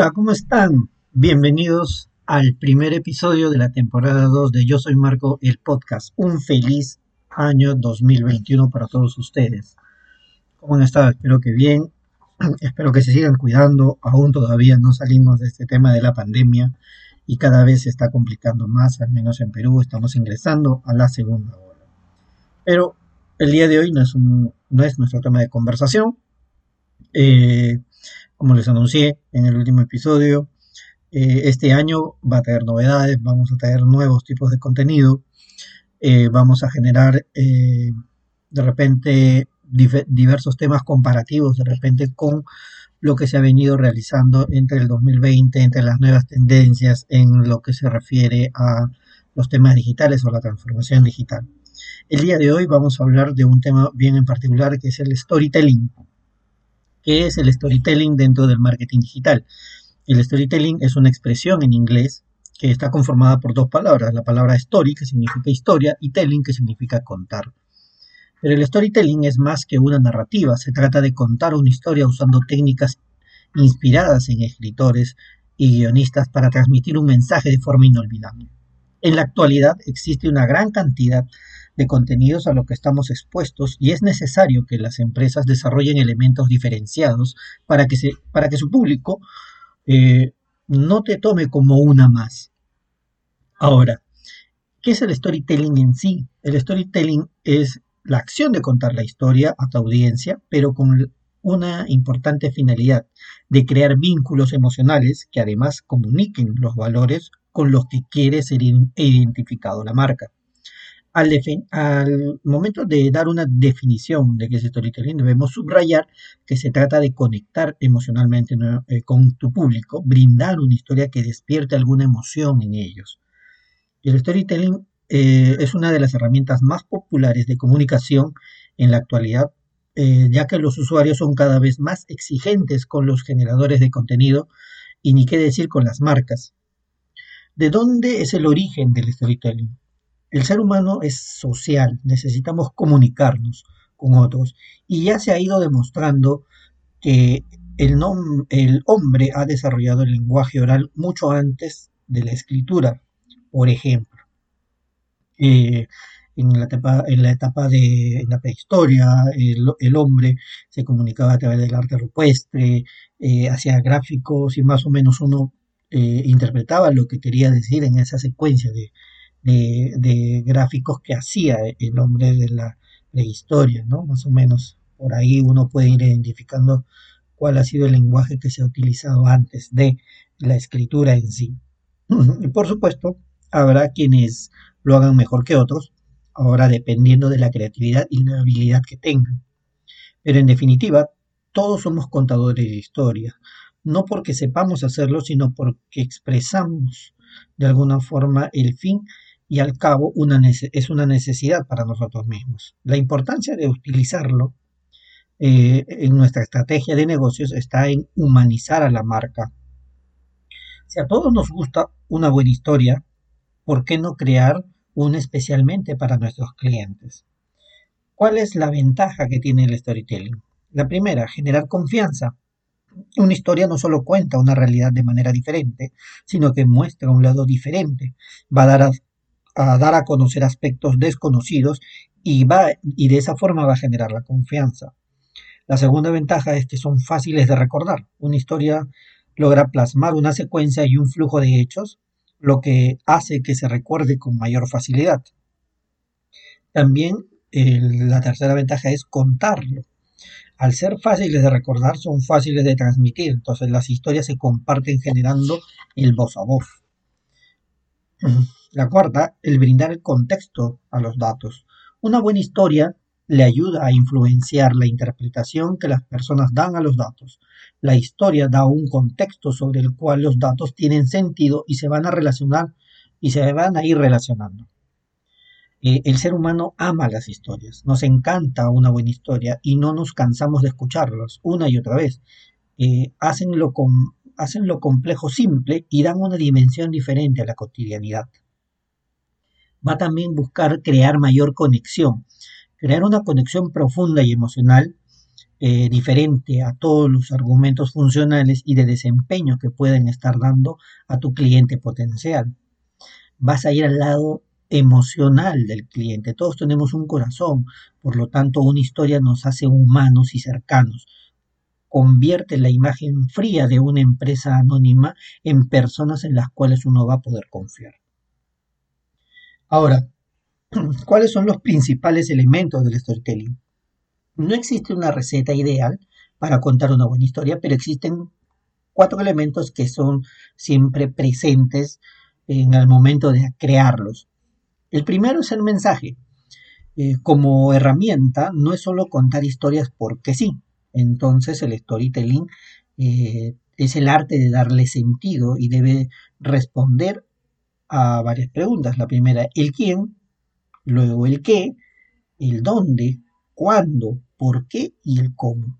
Hola, ¿cómo están? Bienvenidos al primer episodio de la temporada 2 de Yo Soy Marco, el podcast. Un feliz año 2021 para todos ustedes. ¿Cómo han estado? Espero que bien. Espero que se sigan cuidando. Aún todavía no salimos de este tema de la pandemia y cada vez se está complicando más, al menos en Perú. Estamos ingresando a la segunda ola. Pero el día de hoy no es, no es nuestro tema de conversación. Eh, como les anuncié en el último episodio, eh, este año va a tener novedades, vamos a tener nuevos tipos de contenido, eh, vamos a generar eh, de repente diversos temas comparativos de repente con lo que se ha venido realizando entre el 2020, entre las nuevas tendencias en lo que se refiere a los temas digitales o la transformación digital. El día de hoy vamos a hablar de un tema bien en particular que es el storytelling. ¿Qué es el storytelling dentro del marketing digital? El storytelling es una expresión en inglés que está conformada por dos palabras, la palabra story, que significa historia, y telling, que significa contar. Pero el storytelling es más que una narrativa, se trata de contar una historia usando técnicas inspiradas en escritores y guionistas para transmitir un mensaje de forma inolvidable. En la actualidad existe una gran cantidad de contenidos a los que estamos expuestos y es necesario que las empresas desarrollen elementos diferenciados para que, se, para que su público eh, no te tome como una más. Ahora, ¿qué es el storytelling en sí? El storytelling es la acción de contar la historia a tu audiencia, pero con una importante finalidad de crear vínculos emocionales que además comuniquen los valores con los que quiere ser identificado la marca al, momento de dar una definición de qué es storytelling, debemos subrayar que se trata de conectar emocionalmente eh, con tu público, brindar una historia que despierte alguna emoción en ellos. El storytelling eh, es una de las herramientas más populares de comunicación en la actualidad, eh, ya que los usuarios son cada vez más exigentes con los generadores de contenido y ni qué decir con las marcas. ¿De dónde es el origen del storytelling? El ser humano es social, necesitamos comunicarnos con otros y ya se ha ido demostrando que el, el hombre ha desarrollado el lenguaje oral mucho antes de la escritura, por ejemplo. Eh, en, la etapa, en la etapa de la prehistoria, el, hombre se comunicaba a través del arte rupestre, eh, hacía gráficos y más o menos uno eh, interpretaba lo que quería decir en esa secuencia de, de, gráficos que hacía el hombre de la prehistoria, ¿no? Más o menos por ahí uno puede ir identificando cuál ha sido el lenguaje que se ha utilizado antes de la escritura en sí. Y por supuesto, habrá quienes lo hagan mejor que otros, ahora dependiendo de la creatividad y la habilidad que tengan. Pero en definitiva, todos somos contadores de historia, no porque sepamos hacerlo, sino porque expresamos de alguna forma el fin y al cabo es una necesidad para nosotros mismos. La importancia de utilizarlo eh, en nuestra estrategia de negocios está en humanizar a la marca. Si a todos nos gusta una buena historia, ¿por qué no crear una especialmente para nuestros clientes? ¿Cuál es la ventaja que tiene el storytelling? La primera, generar confianza. Una historia no solo cuenta una realidad de manera diferente, sino que muestra un lado diferente. Va a dar a dar a conocer aspectos desconocidos y, va, y de esa forma va a generar la confianza. La segunda ventaja es que son fáciles de recordar. Una historia logra plasmar una secuencia y un flujo de hechos, lo que hace que se recuerde con mayor facilidad. También la tercera ventaja es contarlo. Al ser fáciles de recordar, son fáciles de transmitir, entonces las historias se comparten generando el voz a voz. La cuarta, el brindar el contexto a los datos. Una buena historia le ayuda a influenciar la interpretación que las personas dan a los datos. La historia da un contexto sobre el cual los datos tienen sentido y se van a relacionar y se van a ir relacionando. Eh, el ser humano ama las historias, nos encanta una buena historia y no nos cansamos de escucharlos una y otra vez. Eh, hacen, lo hacen lo complejo simple y dan una dimensión diferente a la cotidianidad va también buscar crear mayor conexión, crear una conexión profunda y emocional eh, diferente a todos los argumentos funcionales y de desempeño que pueden estar dando a tu cliente potencial. Vas a ir al lado emocional del cliente. Todos tenemos un corazón, por lo tanto una historia nos hace humanos y cercanos. Convierte la imagen fría de una empresa anónima en personas en las cuales uno va a poder confiar. Ahora, ¿cuáles son los principales elementos del storytelling? No existe una receta ideal para contar una buena historia, pero existen cuatro elementos que son siempre presentes en el momento de crearlos. El primero es el mensaje. Eh, como herramienta, no es solo contar historias porque sí. Entonces el storytelling eh, es el arte de darle sentido y debe responder a varias preguntas. La primera, el quién, luego el qué, el dónde, cuándo, por qué y el cómo.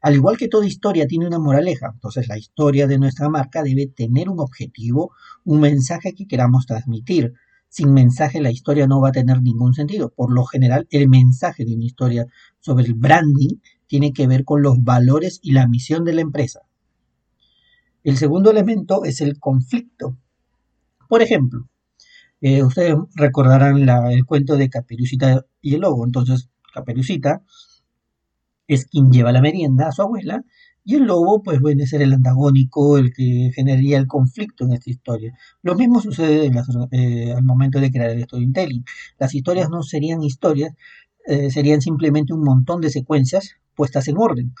Al igual que toda historia tiene una moraleja, entonces la historia de nuestra marca debe tener un objetivo, un mensaje que queramos transmitir, sin mensaje la historia no va a tener ningún sentido. Por lo general, el mensaje de una historia sobre el branding tiene que ver con los valores y la misión de la empresa. El segundo elemento es el conflicto. Por ejemplo, eh, ustedes recordarán el cuento de Caperucita y el lobo. Entonces, Caperucita es quien lleva la merienda a su abuela y el lobo, pues, puede ser el antagónico, el que generaría el conflicto en esta historia. Lo mismo sucede eh, al momento de crear el storytelling. Las historias no serían historias, eh, serían simplemente un montón de secuencias puestas en orden.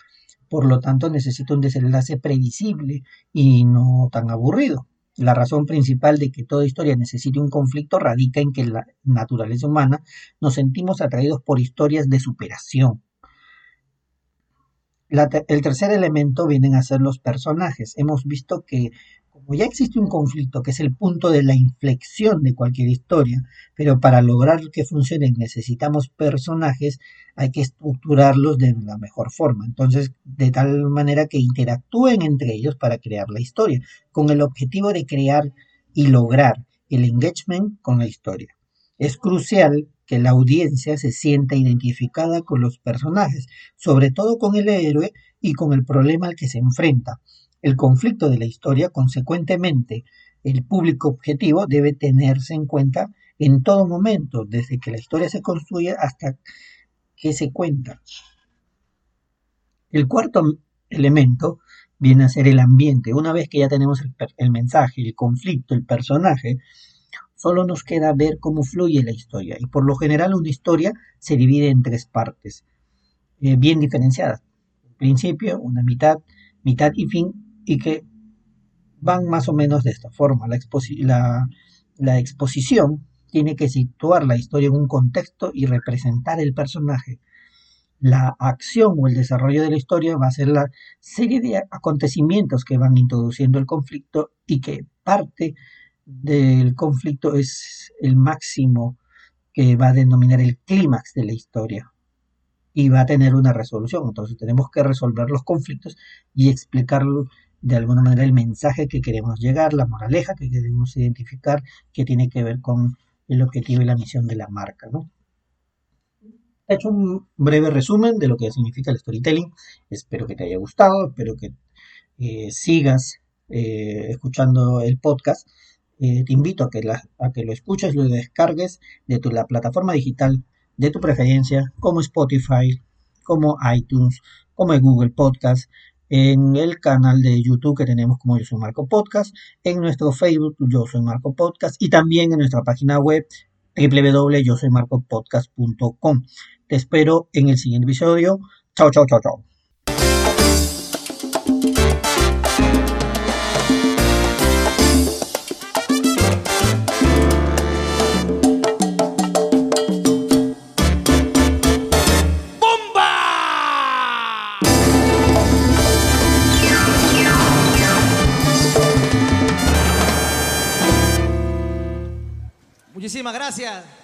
Por lo tanto, necesita un desenlace previsible y no tan aburrido. La razón principal de que toda historia necesite un conflicto radica en que la naturaleza humana nos sentimos atraídos por historias de superación, el tercer elemento vienen a ser los personajes. Hemos visto que ya existe un conflicto que es el punto de la inflexión de cualquier historia, pero para lograr que funcionen necesitamos personajes, hay que estructurarlos de la mejor forma. Entonces, de tal manera que interactúen entre ellos para crear la historia, con el objetivo de crear y lograr el engagement con la historia. Es crucial que la audiencia se sienta identificada con los personajes, sobre todo con el héroe y con el problema al que se enfrenta. El conflicto de la historia, consecuentemente, el público objetivo debe tenerse en cuenta en todo momento, desde que la historia se construye hasta que se cuenta. El cuarto elemento viene a ser el ambiente. Una vez que ya tenemos el, el mensaje, el conflicto, el personaje, Solo nos queda ver cómo fluye la historia y por lo general una historia se divide en tres partes eh, bien diferenciadas. Principio, una mitad, mitad y fin y que van más o menos de esta forma. La, la exposición tiene que situar la historia en un contexto y representar el personaje. La acción o el desarrollo de la historia va a ser la serie de acontecimientos que van introduciendo el conflicto y que parte del conflicto es el máximo que va a denominar el clímax de la historia y va a tener una resolución. Entonces tenemos que resolver los conflictos y explicar de alguna manera el mensaje que queremos llegar, la moraleja que queremos identificar, que tiene que ver con el objetivo y la misión de la marca. ¿no? He hecho un breve resumen de lo que significa el storytelling. Espero que te haya gustado, espero que eh, sigas eh, escuchando el podcast eh, te invito a que, a que lo escuches, lo descargues de tu, la plataforma digital de tu preferencia, como Spotify, como iTunes, como Google Podcast, en el canal de YouTube que tenemos como Yo Soy Marco Podcast, en nuestro Facebook Yo Soy Marco Podcast y también en nuestra página web www.yosoymarcopodcast.com. Te espero en el siguiente episodio. Chao, chao, chao, chao. Gracias.